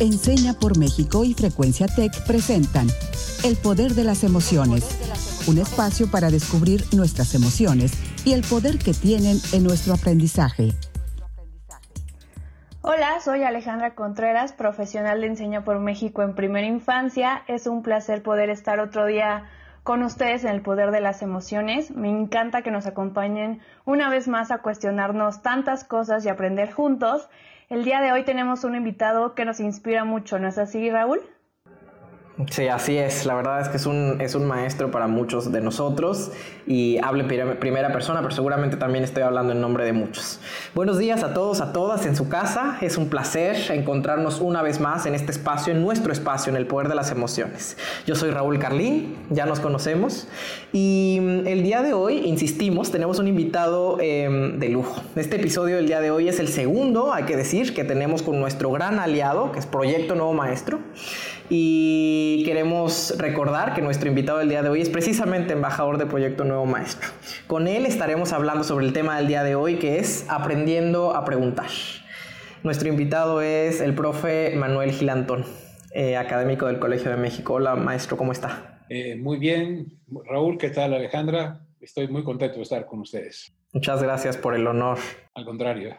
Enseña por México y Frecuencia Tech presentan El Poder de las Emociones, un espacio para descubrir nuestras emociones y el poder que tienen en nuestro aprendizaje. Hola, soy Alejandra Contreras, profesional de Enseña por México en primera infancia. Es un placer poder estar otro día con ustedes en el poder de las emociones. Me encanta que nos acompañen una vez más a cuestionarnos tantas cosas y aprender juntos. El día de hoy tenemos un invitado que nos inspira mucho, ¿no es así, Raúl? Sí, así es. La verdad es que es un, es un maestro para muchos de nosotros y hablo en primera persona, pero seguramente también estoy hablando en nombre de muchos. Buenos días a todos, a todas en su casa. Es un placer encontrarnos una vez más en este espacio, en nuestro espacio, en el poder de las emociones. Yo soy Raúl Carlín, ya nos conocemos y mm, el día de hoy, insistimos, tenemos un invitado em, de lujo. Este episodio del día de hoy es el segundo, hay que decir, que tenemos con nuestro gran aliado, que es Proyecto Nuevo Maestro. Y queremos recordar que nuestro invitado del día de hoy es precisamente embajador de Proyecto Nuevo Maestro. Con él estaremos hablando sobre el tema del día de hoy que es aprendiendo a preguntar. Nuestro invitado es el profe Manuel Gilantón, eh, académico del Colegio de México. Hola maestro, ¿cómo está? Eh, muy bien, Raúl, ¿qué tal Alejandra? Estoy muy contento de estar con ustedes. Muchas gracias por el honor. Al contrario.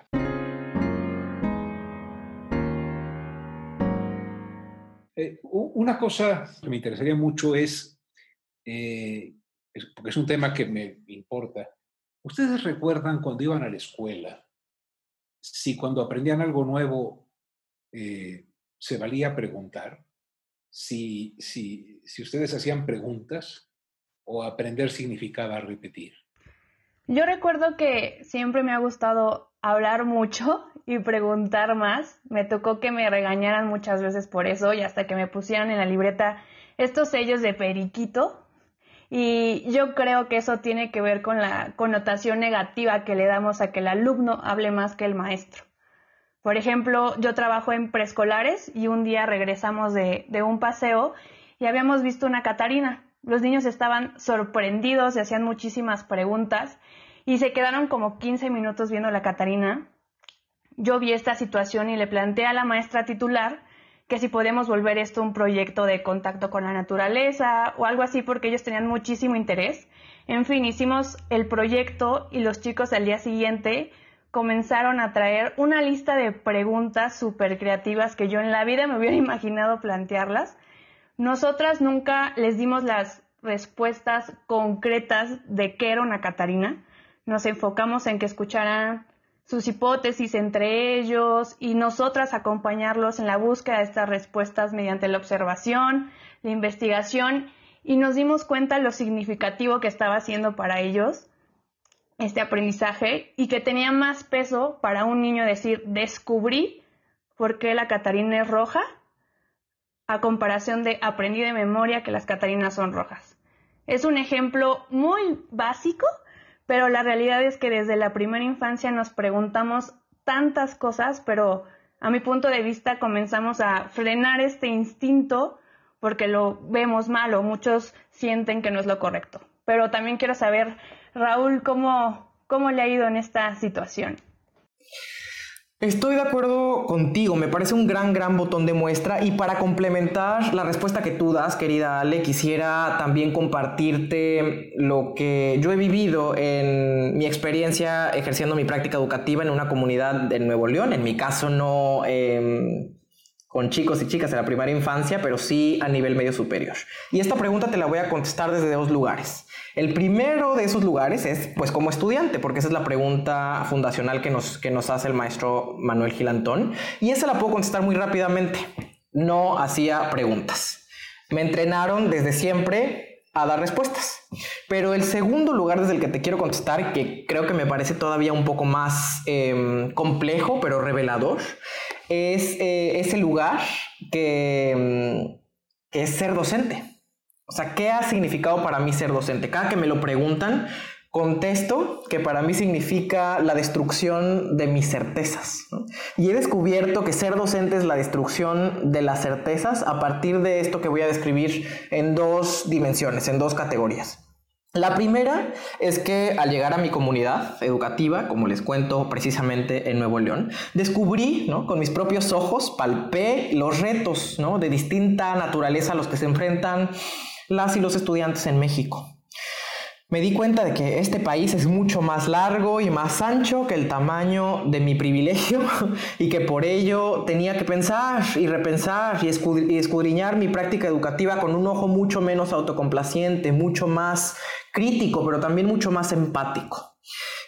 Eh, una cosa que me interesaría mucho es, eh, porque es un tema que me importa, ¿ustedes recuerdan cuando iban a la escuela, si cuando aprendían algo nuevo eh, se valía preguntar? Si, si, si ustedes hacían preguntas o aprender significaba repetir. Yo recuerdo que siempre me ha gustado hablar mucho y preguntar más. Me tocó que me regañaran muchas veces por eso y hasta que me pusieran en la libreta estos sellos de periquito. Y yo creo que eso tiene que ver con la connotación negativa que le damos a que el alumno hable más que el maestro. Por ejemplo, yo trabajo en preescolares y un día regresamos de, de un paseo y habíamos visto una Catarina. Los niños estaban sorprendidos, se hacían muchísimas preguntas y se quedaron como 15 minutos viendo la Catarina yo vi esta situación y le planteé a la maestra titular que si podemos volver esto un proyecto de contacto con la naturaleza o algo así porque ellos tenían muchísimo interés. En fin, hicimos el proyecto y los chicos al día siguiente comenzaron a traer una lista de preguntas súper creativas que yo en la vida me hubiera imaginado plantearlas. Nosotras nunca les dimos las respuestas concretas de qué era una Catarina. Nos enfocamos en que escucharan sus hipótesis entre ellos y nosotras acompañarlos en la búsqueda de estas respuestas mediante la observación, la investigación y nos dimos cuenta lo significativo que estaba haciendo para ellos este aprendizaje y que tenía más peso para un niño decir descubrí por qué la Catarina es roja a comparación de aprendí de memoria que las Catarinas son rojas. Es un ejemplo muy básico, pero la realidad es que desde la primera infancia nos preguntamos tantas cosas, pero a mi punto de vista comenzamos a frenar este instinto porque lo vemos mal o muchos sienten que no es lo correcto. Pero también quiero saber, Raúl, cómo, cómo le ha ido en esta situación. Estoy de acuerdo contigo, me parece un gran, gran botón de muestra y para complementar la respuesta que tú das, querida Ale, quisiera también compartirte lo que yo he vivido en mi experiencia ejerciendo mi práctica educativa en una comunidad de Nuevo León, en mi caso no em, con chicos y chicas de la primera infancia, pero sí a nivel medio superior. Y esta pregunta te la voy a contestar desde dos lugares. El primero de esos lugares es, pues, como estudiante, porque esa es la pregunta fundacional que nos, que nos hace el maestro Manuel Gilantón. Y esa la puedo contestar muy rápidamente. No hacía preguntas. Me entrenaron desde siempre a dar respuestas. Pero el segundo lugar desde el que te quiero contestar, que creo que me parece todavía un poco más em, complejo, pero revelador, es eh, ese lugar em, que es ser docente. O sea, ¿qué ha significado para mí ser docente? Cada que me lo preguntan, contesto que para mí significa la destrucción de mis certezas. Y he descubierto que ser docente es la destrucción de las certezas a partir de esto que voy a describir en dos dimensiones, en dos categorías. La primera es que al llegar a mi comunidad educativa, como les cuento precisamente en Nuevo León, descubrí, ¿no? con mis propios ojos, palpé los retos ¿no? de distinta naturaleza a los que se enfrentan las y los estudiantes en México me di cuenta de que este país es mucho más largo y más ancho que el tamaño de mi privilegio y que por ello tenía que pensar y repensar y escudriñar mi práctica educativa con un ojo mucho menos autocomplaciente, mucho más crítico, pero también mucho más empático.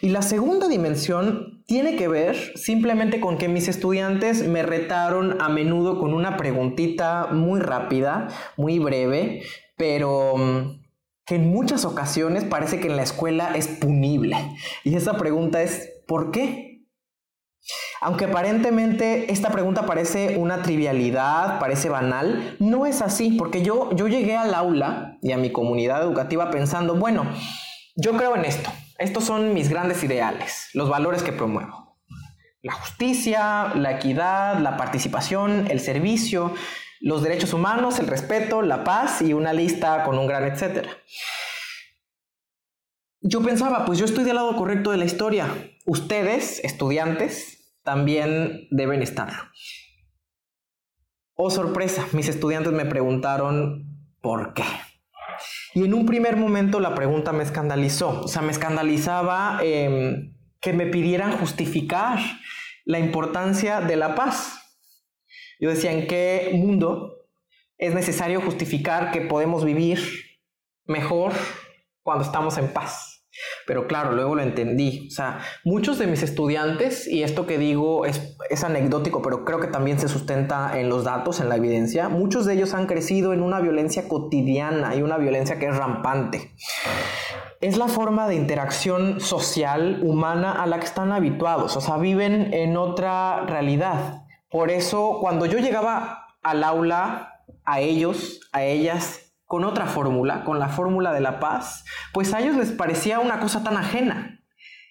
Y la segunda dimensión tiene que ver simplemente con que mis estudiantes me retaron a menudo con una preguntita muy rápida, muy breve, pero mm, que en muchas ocasiones parece que en la escuela es punible. Y esa pregunta es, ¿por qué? Aunque aparentemente esta pregunta parece una trivialidad, parece banal, no es así, porque yo, yo llegué al aula y a mi comunidad educativa pensando, bueno, yo creo en esto, estos son mis grandes ideales, los valores que promuevo. La justicia, la equidad, la participación, el servicio, los derechos humanos, el respeto, la paz y una lista con un gran etcétera. Yo pensaba, pues yo estoy del lado correcto de la historia. Ustedes, estudiantes, también deben estarlo. Oh, sorpresa, mis estudiantes me preguntaron por qué. Y en un primer momento la pregunta me escandalizó. O sea, me escandalizaba em, que me pidieran justificar la importancia de la paz. Yo decía, ¿en qué mundo es necesario justificar que podemos vivir mejor cuando estamos en paz? Pero claro, luego lo entendí. O sea, muchos de mis estudiantes, y esto que digo es, anecdótico, pero creo que también se sustenta en los datos, en la evidencia, muchos de ellos han crecido en una violencia cotidiana y una violencia que es rampante. Es la forma de interacción social humana a la que están habituados, o sea, viven en otra realidad. Por eso, cuando yo llegaba al aula, a ellos, a ellas, con otra fórmula, con la fórmula de la paz, pues a ellos les parecía una cosa tan ajena.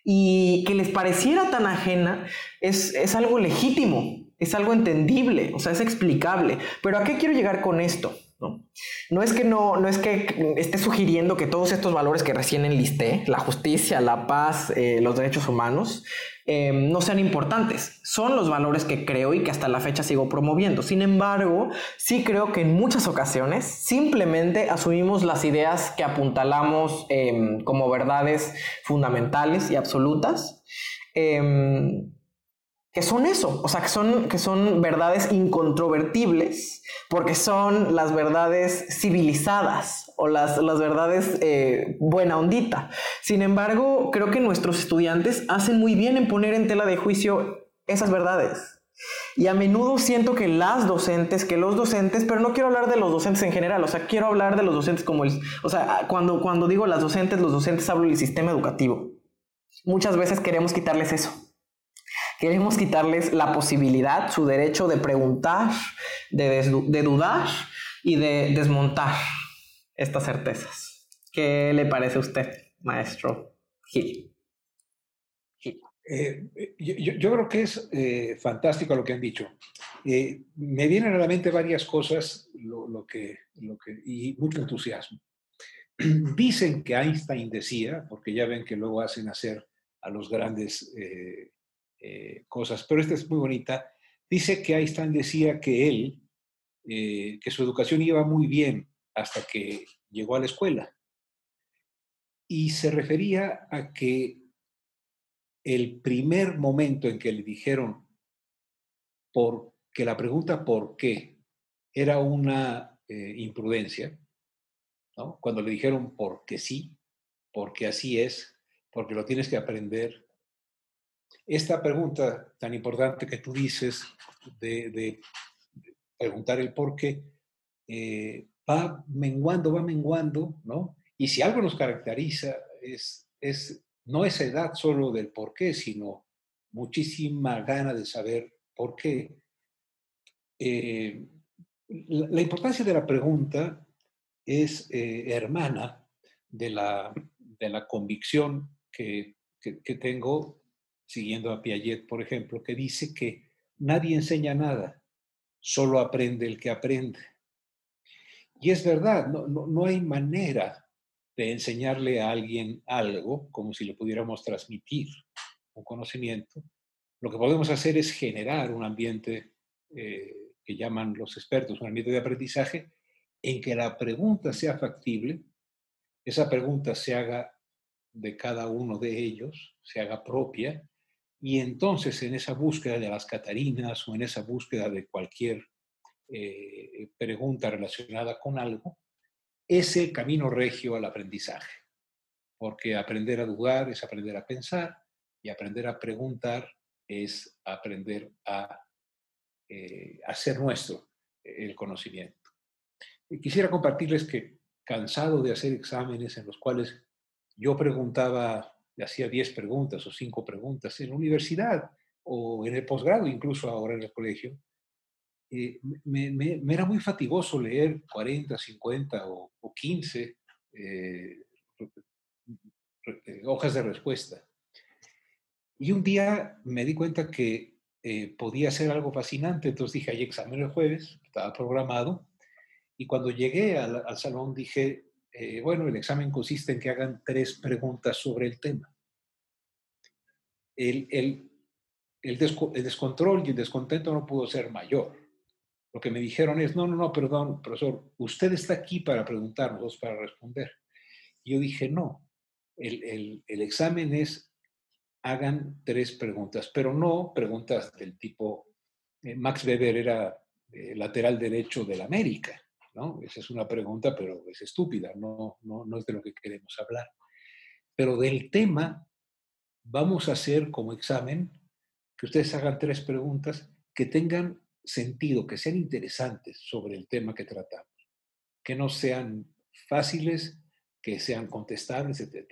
Y que les pareciera tan ajena es, es algo legítimo, es algo entendible, o sea, es explicable. Pero ¿a qué quiero llegar con esto? ¿No? es que no, no es que esté sugiriendo que todos estos valores que recién enlisté, la justicia, la paz, eh, los derechos humanos, em, no sean importantes. Son los valores que creo y que hasta la fecha sigo promoviendo. Sin embargo, sí creo que en muchas ocasiones simplemente asumimos las ideas que apuntalamos em, como verdades fundamentales y absolutas. Em, que son eso, o sea, que son, que son verdades incontrovertibles, porque son las verdades civilizadas o las, las verdades eh, buena ondita. Sin embargo, creo que nuestros estudiantes hacen muy bien en poner en tela de juicio esas verdades. Y a menudo siento que las docentes, que los docentes, pero no quiero hablar de los docentes en general, o sea, quiero hablar de los docentes como el, o sea, cuando, cuando digo las docentes, los docentes hablo del sistema educativo. Muchas veces queremos quitarles eso Queremos quitarles la posibilidad, su derecho de preguntar, de, dudar y de desmontar estas certezas. ¿Qué le parece a usted, maestro Gil? Eh, yo, creo que es eh, fantástico lo que han dicho. Eh, me vienen a la mente varias cosas lo, que, lo que, y mucho entusiasmo. Dicen que Einstein decía, porque ya ven que luego hacen hacer a los grandes eh, cosas, pero esta es muy bonita. Dice que Einstein decía que él, eh, que su educación iba muy bien hasta que llegó a la escuela. Y se refería a que el primer momento en que le dijeron por, que la pregunta por qué era una eh, imprudencia, cuando le dijeron porque sí, porque así es, porque lo tienes que aprender, esta pregunta tan importante que tú dices de, preguntar el por qué, eh, va menguando, va menguando, ¿no? Y si algo nos caracteriza es, es no esa edad solo del por qué, sino muchísima gana de saber por qué. Eh, la, importancia de la pregunta es eh, hermana de la, de la convicción que, que tengo siguiendo a Piaget, por ejemplo, que dice que nadie enseña nada, solo aprende el que aprende. Y es verdad, no, hay manera de enseñarle a alguien algo, como si le pudiéramos transmitir un conocimiento, lo que podemos hacer es generar un ambiente eh, que llaman los expertos un ambiente de aprendizaje en que la pregunta sea factible, esa pregunta se haga de cada uno de ellos, se haga propia, y entonces en esa búsqueda de las Catarinas o en esa búsqueda de cualquier eh, pregunta relacionada con algo, ese camino regio al aprendizaje. Porque aprender a dudar es aprender a pensar y aprender a preguntar es aprender a eh, hacer nuestro el conocimiento. Y quisiera compartirles que cansado de hacer exámenes en los cuales yo preguntaba, hacía 10 preguntas o 5 preguntas en la universidad o en el posgrado, incluso ahora en el colegio, eh, me, era muy fatigoso leer 40, 50 o, 15 eh, hojas de respuesta. Y un día me di cuenta que eh, podía ser algo fascinante, entonces dije, hay examen el jueves, estaba programado, y cuando llegué al, salón dije, bueno, el examen consiste en que hagan tres preguntas sobre el tema. El, descontrol y el descontento no pudo ser mayor lo que me dijeron es, no, no, no, perdón, profesor, usted está aquí para preguntarnos, para responder. Y yo dije, no, el, examen es, hagan tres preguntas, pero no preguntas del tipo, eh, Max Weber era eh, lateral derecho del América, ¿no? Esa es una pregunta, pero es estúpida, no, no, no es de lo que queremos hablar. Pero del tema, vamos a hacer como examen que ustedes hagan tres preguntas que tengan sentido, que sean interesantes sobre el tema que tratamos, que no sean fáciles, que sean contestables, etc.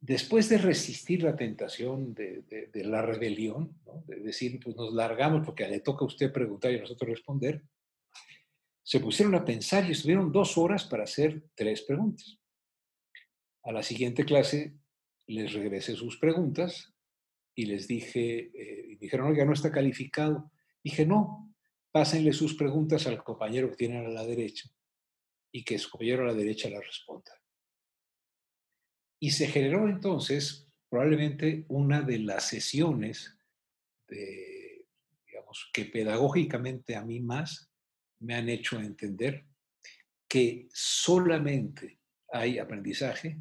Después de resistir la tentación de, la rebelión, de decir, pues nos largamos porque le toca a usted preguntar y a nosotros responder, se pusieron a pensar y estuvieron dos horas para hacer tres preguntas. A la siguiente clase les regresé sus preguntas y les dije, eh, dijeron, oiga, no está calificado. Dije, no, pásenle sus preguntas al compañero que tienen a la derecha y que su compañero a la derecha la responda. Y se generó entonces probablemente una de las sesiones de, digamos, que pedagógicamente a mí más me han hecho entender que solamente hay aprendizaje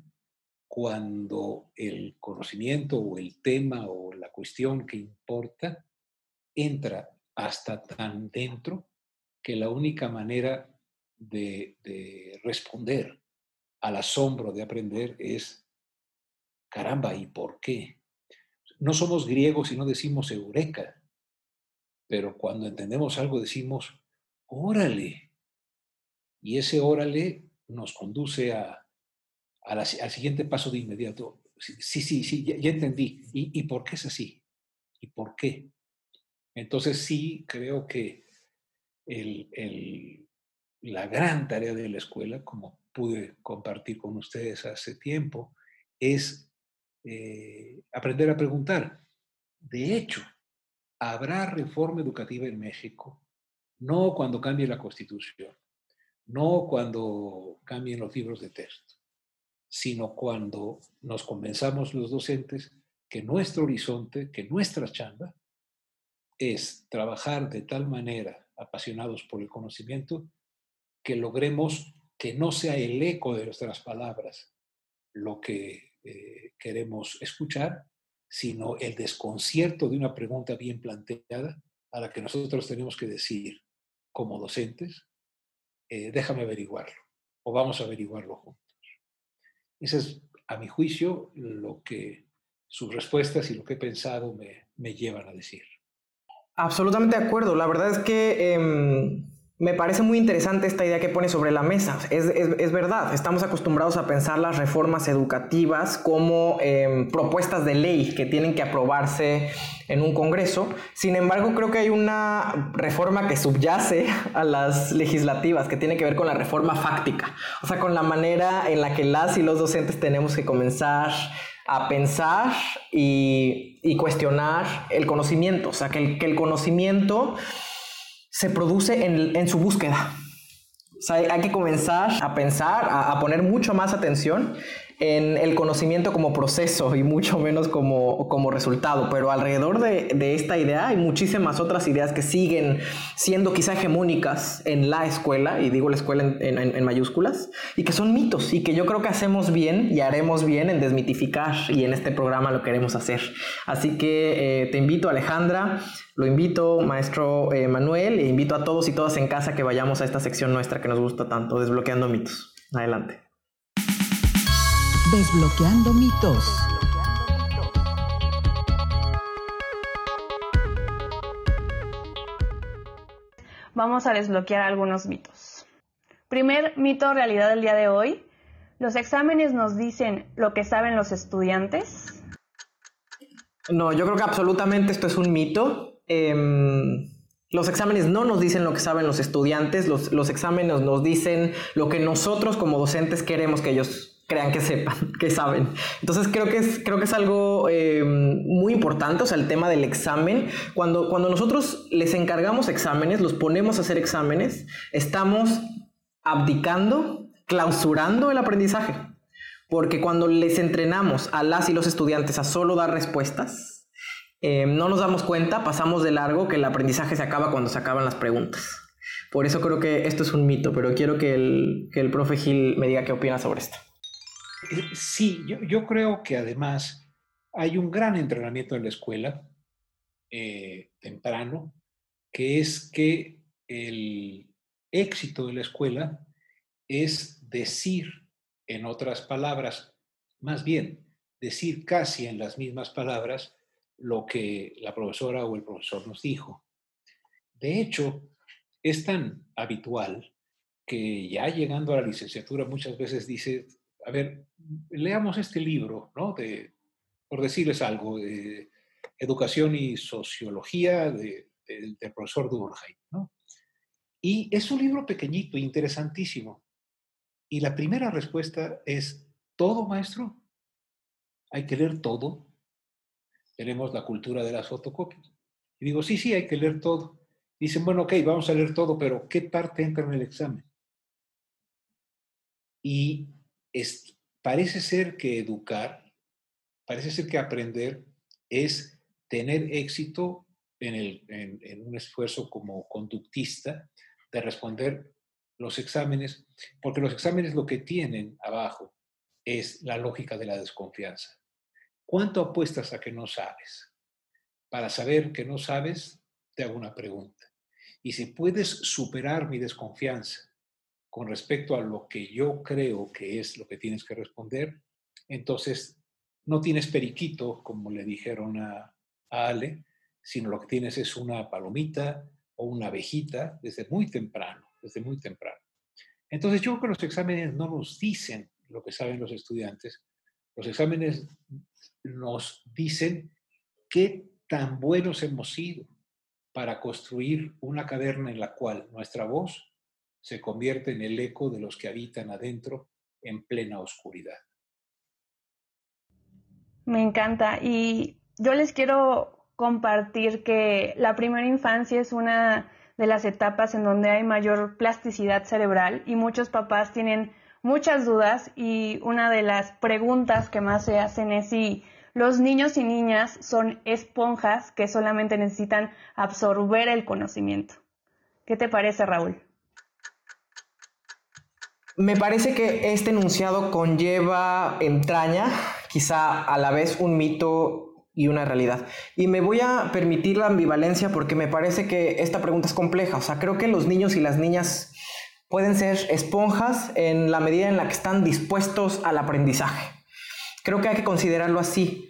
cuando el conocimiento o el tema o la cuestión que importa entra hasta tan dentro que la única manera de, responder al asombro de aprender es, caramba, ¿y por qué? No somos griegos y no decimos eureka, pero cuando entendemos algo decimos, órale. Y ese órale nos conduce a, al siguiente paso de inmediato. Sí, sí, sí, ya, entendí. ¿Y, ¿Y por qué es así? ¿Y por qué? Entonces sí creo que la gran tarea de la escuela, como pude compartir con ustedes hace tiempo, es eh, aprender a preguntar. De hecho, habrá reforma educativa en México, no cuando cambie la constitución, no cuando cambien los libros de texto, sino cuando nos convenzamos los docentes que nuestro horizonte, que nuestra chamba es trabajar de tal manera, apasionados por el conocimiento, que logremos que no sea el eco de nuestras palabras lo que eh, queremos escuchar, sino el desconcierto de una pregunta bien planteada a la que nosotros tenemos que decir como docentes, eh, déjame averiguarlo o vamos a averiguarlo juntos. Eso es, a mi juicio, lo que sus respuestas y lo que he pensado me llevan a decir. Absolutamente de acuerdo. La verdad es que em, me parece muy interesante esta idea que pone sobre la mesa. Es, verdad, estamos acostumbrados a pensar las reformas educativas como em, propuestas de ley que tienen que aprobarse en un Congreso. Sin embargo, creo que hay una reforma que subyace a las legislativas, que tiene que ver con la reforma fáctica. O sea, con la manera en la que las y los docentes tenemos que comenzar a pensar y, cuestionar el conocimiento, o sea, que el, conocimiento se produce en, su búsqueda. O sea, hay que comenzar a pensar, a, poner mucho más atención en el conocimiento como proceso y mucho menos como, como resultado. Pero alrededor de, de, esta idea hay muchísimas otras ideas que siguen siendo quizá hegemónicas en la escuela, y digo la escuela en, en, mayúsculas, y que son mitos y que yo creo que hacemos bien y haremos bien en desmitificar y en este programa lo queremos hacer. Así que eh, te invito Alejandra, lo invito maestro eh, Manuel e invito a todos y todas en casa que vayamos a esta sección nuestra que nos gusta tanto, desbloqueando mitos. Adelante. Desbloqueando mitos. Vamos a desbloquear algunos mitos. Primer mito realidad del día de hoy. ¿Los exámenes nos dicen lo que saben los estudiantes? No, yo creo que absolutamente esto es un mito. Em, los exámenes no nos dicen lo que saben los estudiantes, los, los exámenes nos dicen lo que nosotros como docentes queremos que ellos crean que sepan, que saben. Entonces creo que es, creo que es algo eh, muy importante, o sea, el tema del examen. Cuando, cuando nosotros les encargamos exámenes, los ponemos a hacer exámenes, estamos abdicando, clausurando el aprendizaje. Porque cuando les entrenamos a las y los estudiantes a solo dar respuestas, eh, no nos damos cuenta, pasamos de largo que el aprendizaje se acaba cuando se acaban las preguntas. Por eso creo que esto es un mito, pero quiero que el, que el profe Gil me diga qué opina sobre esto. Eh, sí, yo, creo que además hay un gran entrenamiento en la escuela eh, temprano, que es que el éxito de la escuela es decir, en otras palabras, más bien decir casi en las mismas palabras lo que la profesora o el profesor nos dijo. De hecho, es tan habitual que ya llegando a la licenciatura muchas veces dice, a ver, leamos este libro, ¿no? De, por decirles algo, de Educación y Sociología del profesor Durkheim, ¿no? Y es un libro pequeñito, interesantísimo. Y la primera respuesta es, ¿todo, maestro? ¿Hay que leer todo? Tenemos la cultura de las fotocopias. Y digo, sí, sí, hay que leer todo. Dicen, bueno, ok, vamos a leer todo, pero ¿qué parte entra en el examen? Y parece ser que educar, parece ser que aprender es tener éxito en, un esfuerzo como conductista de responder los exámenes, porque los exámenes lo que tienen abajo es la lógica de la desconfianza. ¿Cuánto apuestas a que no sabes? Para saber que no sabes, te hago una pregunta. Y si puedes superar mi desconfianza con respecto a lo que yo creo que es lo que tienes que responder, entonces no tienes periquito, como le dijeron a, Ale, sino lo que tienes es una palomita o una abejita desde muy temprano, desde muy temprano. Entonces yo creo que los exámenes no nos dicen lo que saben los estudiantes, los exámenes nos dicen qué tan buenos hemos sido para construir una caverna en la cual nuestra voz se convierte en el eco de los que habitan adentro en plena oscuridad. Me encanta y yo les quiero compartir que la primera infancia es una de las etapas en donde hay mayor plasticidad cerebral y muchos papás tienen muchas dudas y una de las preguntas que más se hacen es si los niños y niñas son esponjas que solamente necesitan absorber el conocimiento. ¿Qué te parece, Raúl? Me parece que este enunciado conlleva, entraña, quizá a la vez un mito y una realidad. Y me voy a permitir la ambivalencia porque me parece que esta pregunta es compleja. O sea, creo que los niños y las niñas pueden ser esponjas en la medida en la que están dispuestos al aprendizaje. Creo que hay que considerarlo así.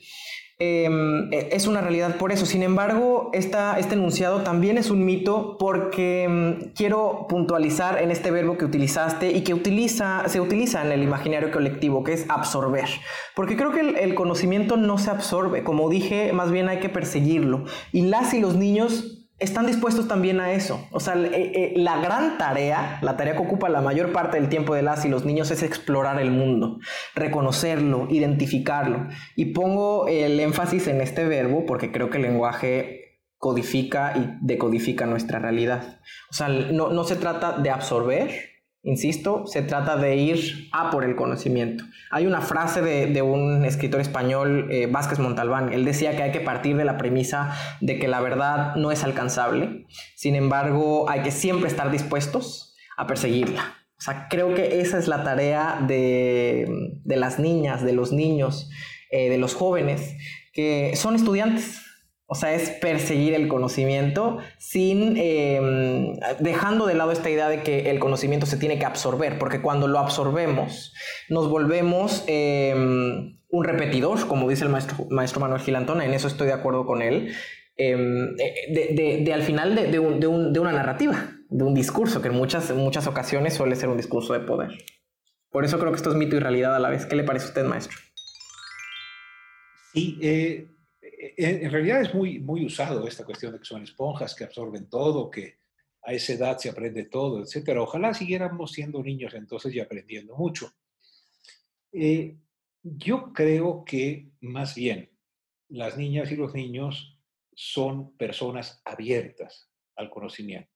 Em, e, es una realidad por eso. Sin embargo, esta, este enunciado también es un mito porque em, quiero puntualizar en este verbo que utilizaste y que utiliza, se utiliza en el imaginario colectivo, que es absorber. Porque creo que el, el conocimiento no se absorbe. Como dije, más bien hay que perseguirlo. Y las y los niños están dispuestos también a eso. O sea, eh, eh, la gran tarea, la tarea que ocupa la mayor parte del tiempo de las y los niños es explorar el mundo, reconocerlo, identificarlo. Y pongo el énfasis en este verbo porque creo que el lenguaje codifica y decodifica nuestra realidad. O sea, no, no se trata de absorber, Insisto, se trata de ir a por el conocimiento. Hay una frase de, un escritor español, eh, Vázquez Montalbán. Él decía que hay que partir de la premisa de que la verdad no es alcanzable. Sin embargo, hay que siempre estar dispuestos a perseguirla. O sea, creo que esa es la tarea de, las niñas, de los niños, eh, de los jóvenes, que son estudiantes o sea, es perseguir el conocimiento sin em, dejando de lado esta idea de que el conocimiento se tiene que absorber, porque cuando lo absorbemos nos volvemos em, un repetidor, como dice el maestro, maestro Manuel Gilantona, en eso estoy de acuerdo con él, em, de, al final de, una narrativa, de un discurso, que en muchas, en muchas ocasiones suele ser un discurso de poder. Por eso creo que esto es mito y realidad a la vez. ¿Qué le parece a usted, maestro? Sí, eh, en, realidad es muy, muy usado esta cuestión de que son esponjas que absorben todo, que a esa edad se aprende todo, etcétera. Ojalá siguiéramos siendo niños entonces y aprendiendo mucho. Eh, yo creo que más bien las niñas y los niños son personas abiertas al conocimiento.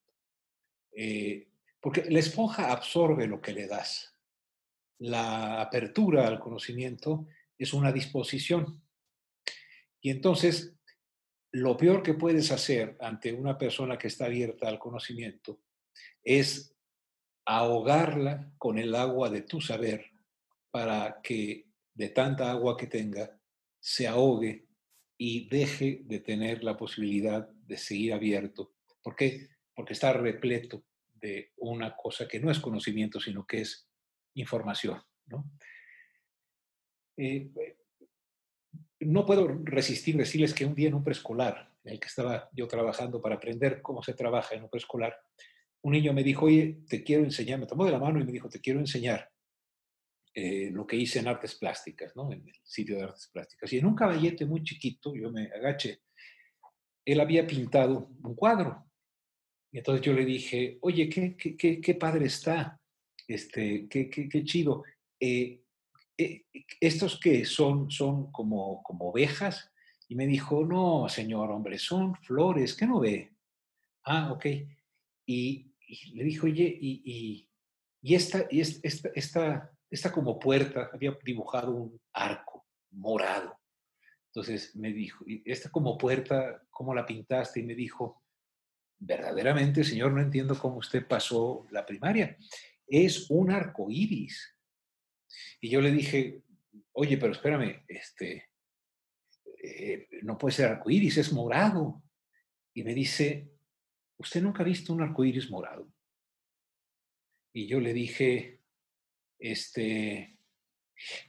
Eh, porque la esponja absorbe lo que le das. La apertura al conocimiento es una disposición. Y entonces, lo peor que puedes hacer ante una persona que está abierta al conocimiento es ahogarla con el agua de tu saber para que de tanta agua que tenga se ahogue y deje de tener la posibilidad de seguir abierto. ¿Por qué? Porque está repleto de una cosa que no es conocimiento, sino que es información. ¿no? Eh, no puedo resistir decirles que un día en un preescolar, en el que estaba yo trabajando para aprender cómo se trabaja en un preescolar, un niño me dijo, oye, te quiero enseñar, me tomó de la mano y me dijo, te quiero enseñar eh, lo que hice en artes plásticas, ¿no? En el sitio de artes plásticas. Y en un caballete muy chiquito, yo me agaché, él había pintado un cuadro. Y entonces yo le dije, oye, qué, qué, qué, padre está, este, qué, qué, chido. Eh, ¿estos que son? Son como, como ovejas. Y me dijo, no, señor, hombre, son flores, ¿qué no ve? Ah, ok. Y, le dijo, oye, y, y, esta, y esta, esta, esta como puerta, había dibujado un arco morado. Entonces me dijo, ¿y esta como puerta, cómo la pintaste? Y me dijo, verdaderamente, señor, no entiendo cómo usted pasó la primaria. Es un arco iris. Y yo le dije, oye, pero espérame, este, eh, no puede ser arcoíris, es morado. Y me dice, ¿usted nunca ha visto un arcoíris morado? Y yo le dije, este,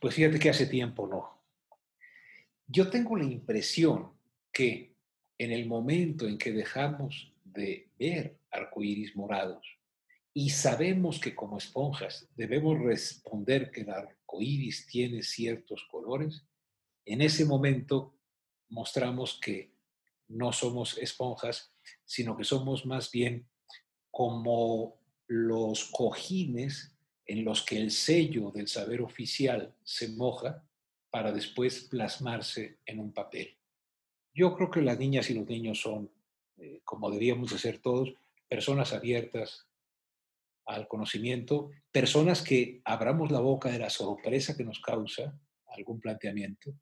pues fíjate que hace tiempo no. Yo tengo la impresión que en el momento en que dejamos de ver arcoíris morados, y sabemos que como esponjas debemos responder que el arco iris tiene ciertos colores, en ese momento mostramos que no somos esponjas, sino que somos más bien como los cojines en los que el sello del saber oficial se moja para después plasmarse en un papel. Yo creo que las niñas y los niños son, eh, como deberíamos de ser todos, personas abiertas, al conocimiento, personas que abramos la boca de la sorpresa que nos causa algún planteamiento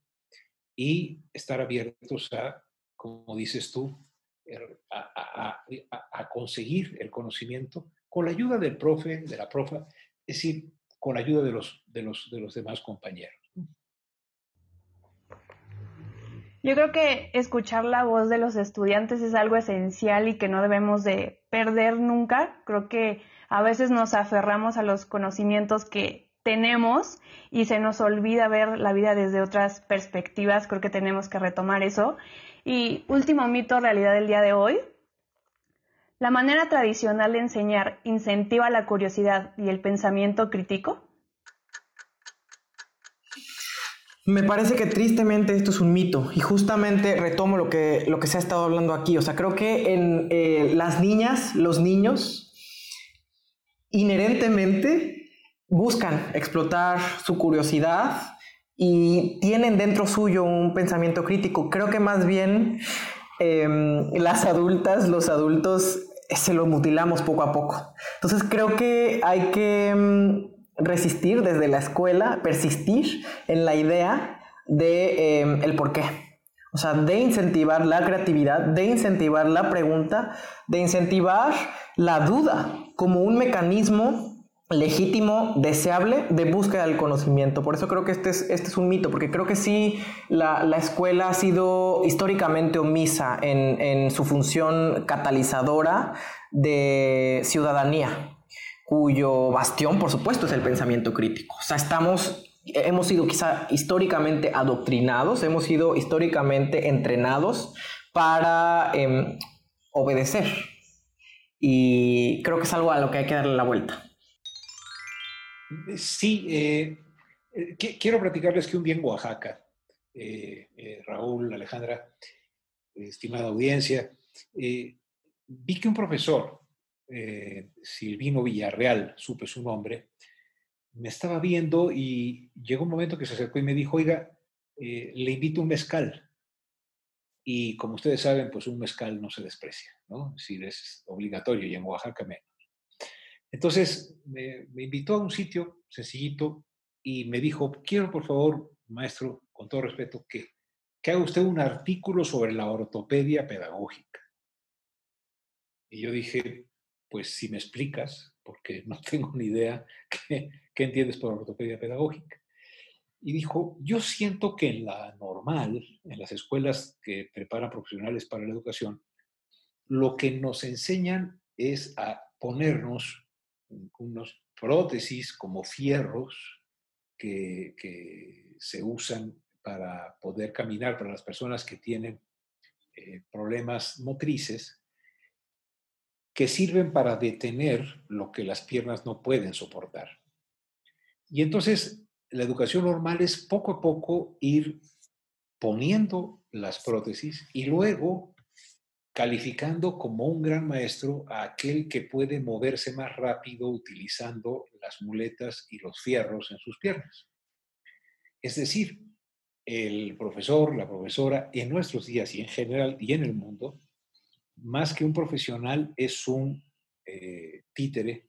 y estar abiertos a, como dices tú, er, a, conseguir el conocimiento con la ayuda del profe, de la profa, es decir, con la ayuda de los, de los, de los demás compañeros. Yo creo que escuchar la voz de los estudiantes es algo esencial y que no debemos de perder nunca. Creo que a veces nos aferramos a los conocimientos que tenemos y se nos olvida ver la vida desde otras perspectivas. Creo que tenemos que retomar eso. Y último mito, realidad del día de hoy. La manera tradicional de enseñar incentiva la curiosidad y el pensamiento crítico. Me parece que tristemente esto es un mito y justamente retomo lo que, lo que se ha estado hablando aquí. O sea, creo que en eh, las niñas, los niños, inherentemente buscan explotar su curiosidad y tienen dentro suyo un pensamiento crítico. Creo que más bien em, las adultas, los adultos, se lo mutilamos poco a poco. Entonces creo que hay que mm, resistir desde la escuela, persistir en la idea de em, el por qué. O sea, de incentivar la creatividad, de incentivar la pregunta, de incentivar la duda como un mecanismo legítimo, deseable de búsqueda del conocimiento. Por eso creo que este es, este es un mito, porque creo que sí la, escuela ha sido históricamente omisa en, en, su función catalizadora de ciudadanía, cuyo bastión, por supuesto, es el pensamiento crítico. O sea, estamos, hemos sido quizá históricamente adoctrinados, hemos sido históricamente entrenados para em, obedecer. Y creo que es algo a lo que hay que darle la vuelta. Sí, eh, eh, quiero platicarles que un día en Oaxaca, eh, Raúl, Alejandra, estimada audiencia, vi que un profesor, Silvino Villarreal, supe su nombre, me estaba viendo y llegó un momento que se acercó y me dijo, oiga, le invito un mezcal. Y como ustedes saben, pues un mezcal no se desprecia, ¿no? Si es obligatorio y en Oaxaca menos. Entonces me, invitó a un sitio sencillito y me dijo, quiero por favor, maestro, con todo respeto, que, que haga usted un artículo sobre la ortopedia pedagógica. Y yo dije, pues si me explicas, porque no tengo ni idea qué, entiendes por ortopedia pedagógica. Y dijo, yo siento que en la normal, en las escuelas que preparan profesionales para la educación, lo que nos enseñan es a ponernos unos prótesis como fierros que, se usan para poder caminar para las personas que tienen eh, problemas motrices, que sirven para detener lo que las piernas no pueden soportar. Y entonces la educación normal es poco a poco ir poniendo las prótesis y luego calificando como un gran maestro a aquel que puede moverse más rápido utilizando las muletas y los fierros en sus piernas. Es decir, el profesor, la profesora, en nuestros días y en general y en el mundo, más que un profesional, es un eh, títere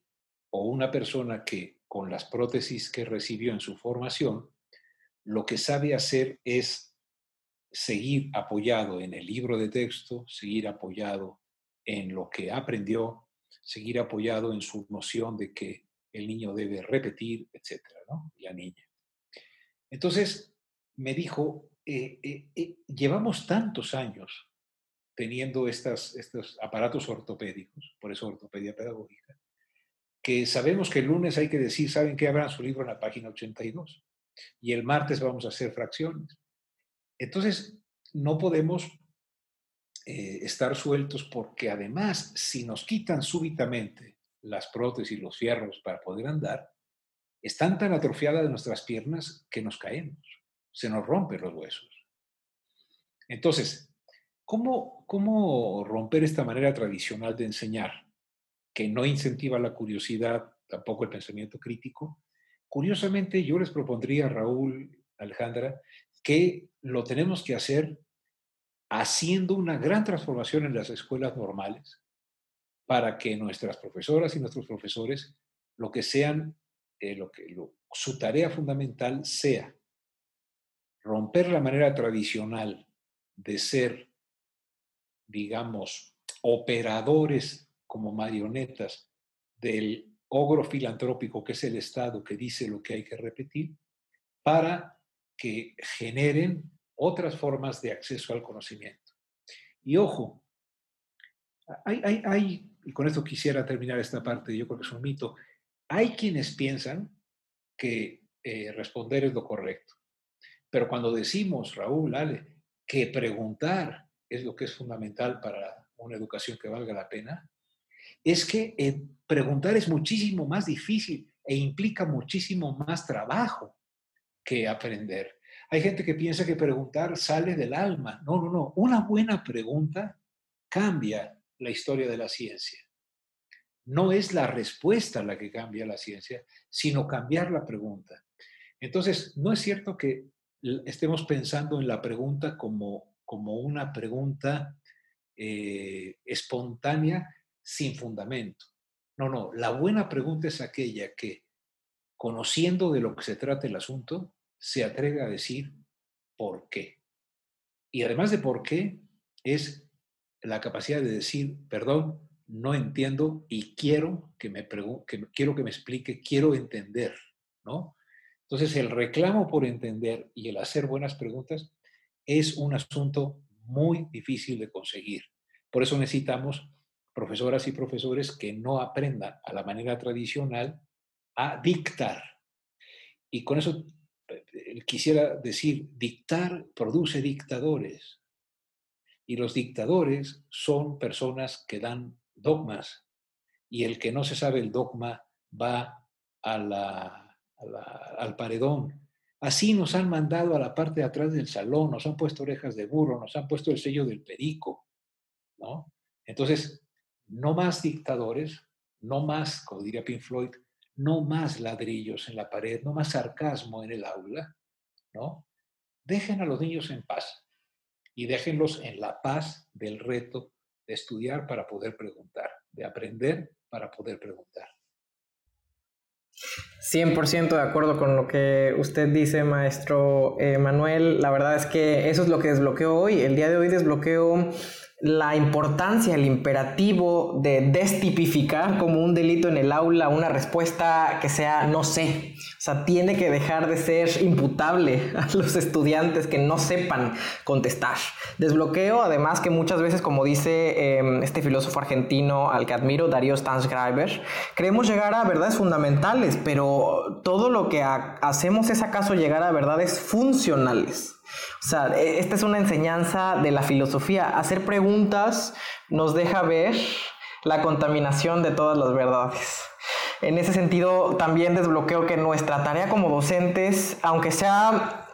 o una persona que con las prótesis que recibió en su formación, lo que sabe hacer es seguir apoyado en el libro de texto, seguir apoyado en lo que aprendió, seguir apoyado en su noción de que el niño debe repetir, etcétera, ¿no? La niña. Entonces me dijo, eh, eh, llevamos tantos años teniendo estas, estos aparatos ortopédicos, por eso ortopedia pedagógica, que sabemos que el lunes hay que decir, ¿saben qué? Abran su libro en la página 82 y el martes vamos a hacer fracciones entonces, no podemos eh, estar sueltos porque además, si nos quitan súbitamente las prótesis, y los fierros para poder andar, están tan atrofiadas nuestras piernas que nos caemos, se nos rompen los huesos. Entonces, ¿cómo, ¿cómo romper esta manera tradicional de enseñar que no incentiva la curiosidad, tampoco el pensamiento crítico? Curiosamente, yo les propondría, Raúl, Alejandra, que lo tenemos que hacer haciendo una gran transformación en las escuelas normales para que nuestras profesoras y nuestros profesores lo que sean, eh, lo que, su tarea fundamental sea romper la manera tradicional de ser, digamos, operadores como marionetas del ogro filantrópico que es el Estado que dice lo que hay que repetir, para que generen otras formas de acceso al conocimiento. Y ojo, hay, hay, y con esto quisiera terminar esta parte, yo creo que es un mito, hay quienes piensan que eh, responder es lo correcto. Pero cuando decimos, Raúl, Ale, que preguntar es lo que es fundamental para una educación que valga la pena, es que eh, preguntar es muchísimo más difícil e implica muchísimo más trabajo que aprender. Hay gente que piensa que preguntar sale del alma. No, no, no. Una buena pregunta cambia la historia de la ciencia. No es la respuesta la que cambia la ciencia, sino cambiar la pregunta. Entonces, no es cierto que estemos pensando en la pregunta como, como una pregunta eh, espontánea sin fundamento. No, no, la buena pregunta es aquella que, conociendo de lo que se trata el asunto, se atreve a decir por qué. Y además de por qué, es la capacidad de decir, perdón, no entiendo y quiero que me, que, quiero que me explique, quiero entender, ¿no? Entonces, el reclamo por entender y el hacer buenas preguntas es un asunto muy difícil de conseguir. Por eso necesitamos profesoras y profesores que no aprendan a la manera tradicional a dictar. Y con eso eh, quisiera decir, dictar produce dictadores. Y los dictadores son personas que dan dogmas. Y el que no se sabe el dogma va a al paredón. Así nos han mandado a la parte de atrás del salón, nos han puesto orejas de burro, nos han puesto el sello del perico, ¿no? Entonces, no más dictadores, no más, como diría Pink Floyd, no más ladrillos en la pared, no más sarcasmo en el aula, ¿no? Dejen a los niños en paz y déjenlos en la paz del reto de estudiar para poder preguntar, de aprender para poder preguntar. 100% de acuerdo con lo que usted dice, maestro eh, Manuel. La verdad es que eso es lo que desbloqueo hoy. El día de hoy desbloqueo la importancia, el imperativo de destipificar como un delito en el aula una respuesta que sea no sé. O sea, tiene que dejar de ser imputable a los estudiantes que no sepan contestar. Desbloqueo, además, que muchas veces, como dice em, este filósofo argentino al que admiro, Darío Stansgreiber, creemos llegar a verdades fundamentales, pero todo lo que hacemos es acaso llegar a verdades funcionales. O sea, e, esta es una enseñanza de la filosofía. Hacer preguntas nos deja ver la contaminación de todas las verdades. En ese sentido, también desbloqueo que nuestra tarea como docentes, aunque sea,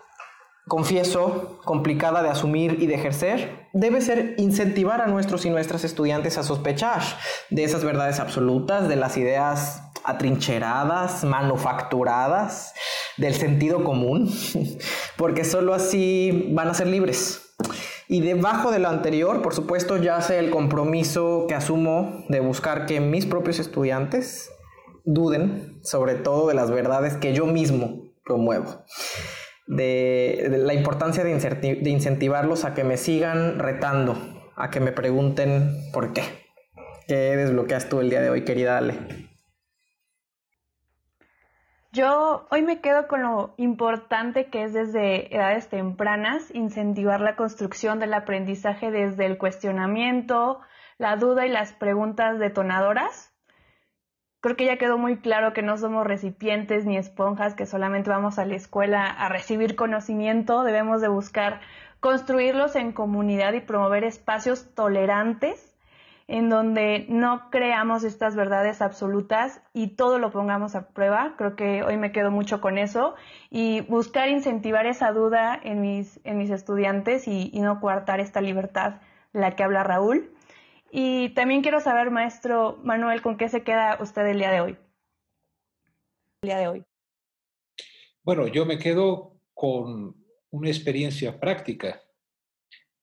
confieso, complicada de asumir y de ejercer, debe ser incentivar a nuestros y nuestras estudiantes a sospechar de esas verdades absolutas, de las ideas atrincheradas, manufacturadas, del sentido común, porque solo así van a ser libres. Y debajo de lo anterior, por supuesto, ya yace el compromiso que asumo de buscar que mis propios estudiantes duden sobre todo de las verdades que yo mismo promuevo. De, la importancia de, de incentivarlos a que me sigan retando, a que me pregunten por qué. ¿Qué desbloqueas tú el día de hoy, querida Ale? Yo hoy me quedo con lo importante que es desde edades tempranas incentivar la construcción del aprendizaje desde el cuestionamiento, la duda y las preguntas detonadoras. Creo que ya quedó muy claro que no somos recipientes ni esponjas que solamente vamos a la escuela a recibir conocimiento, debemos de buscar construirlos en comunidad y promover espacios tolerantes en donde no creamos estas verdades absolutas y todo lo pongamos a prueba. Creo que hoy me quedo mucho con eso y buscar incentivar esa duda en mis, en mis estudiantes y, no coartar esta libertad la que habla Raúl. Y también quiero saber, maestro Manuel, ¿con qué se queda usted el día de hoy? El día de hoy. Bueno, yo me quedo con una experiencia práctica.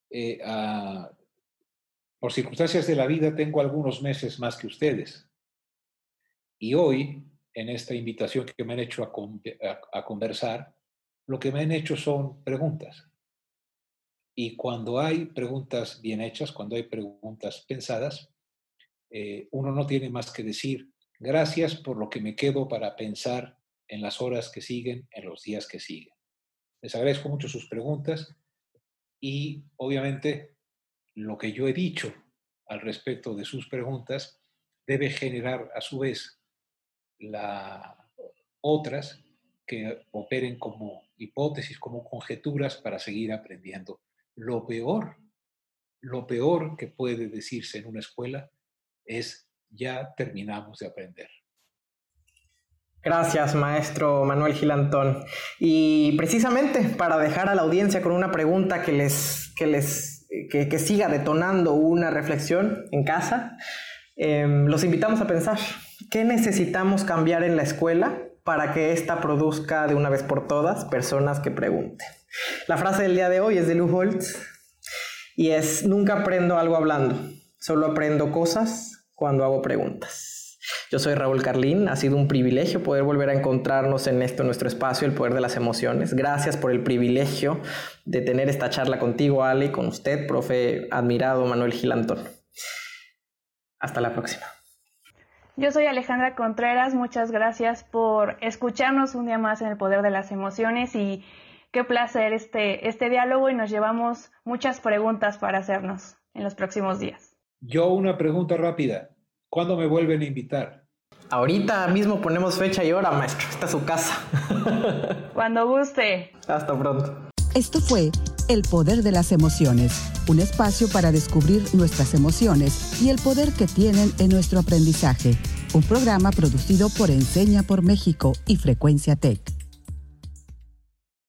Eh, por circunstancias de la vida tengo algunos meses más que ustedes. Y hoy, en esta invitación que me han hecho a, conversar, lo que me han hecho son preguntas. Y cuando hay preguntas bien hechas, cuando hay preguntas pensadas, eh, uno no tiene más que decir, gracias por lo que me quedo para pensar en las horas que siguen, en los días que siguen. Les agradezco mucho sus preguntas y obviamente lo que yo he dicho al respecto de sus preguntas debe generar a su vez la, otras que operen como hipótesis, como conjeturas para seguir aprendiendo. Lo peor, lo peor que puede decirse en una escuela es ya terminamos de aprender. Gracias, maestro Manuel Gilantón. Y precisamente para dejar a la audiencia con una pregunta que les, que les que, siga detonando una reflexión en casa, em, los invitamos a pensar, ¿qué necesitamos cambiar en la escuela para que ésta produzca de una vez por todas personas que pregunten? La frase del día de hoy es de Lou Holtz y es, nunca aprendo algo hablando, solo aprendo cosas cuando hago preguntas. Yo soy Raúl Carlín, ha sido un privilegio poder volver a encontrarnos en esto, nuestro espacio, el poder de las emociones. Gracias por el privilegio de tener esta charla contigo, Ale, y con usted, profe admirado Manuel Gilantón. Hasta la próxima. Yo soy Alejandra Contreras, muchas gracias por escucharnos un día más en el poder de las emociones y qué placer este, este diálogo y nos llevamos muchas preguntas para hacernos en los próximos días. Yo una pregunta rápida, ¿cuándo me vuelven a invitar? Ahorita mismo ponemos fecha y hora, maestro, esta es su casa. Cuando guste. Hasta pronto. Esto fue El Poder de las Emociones, un espacio para descubrir nuestras emociones y el poder que tienen en nuestro aprendizaje. Un programa producido por Enseña por México y Frecuencia Tech.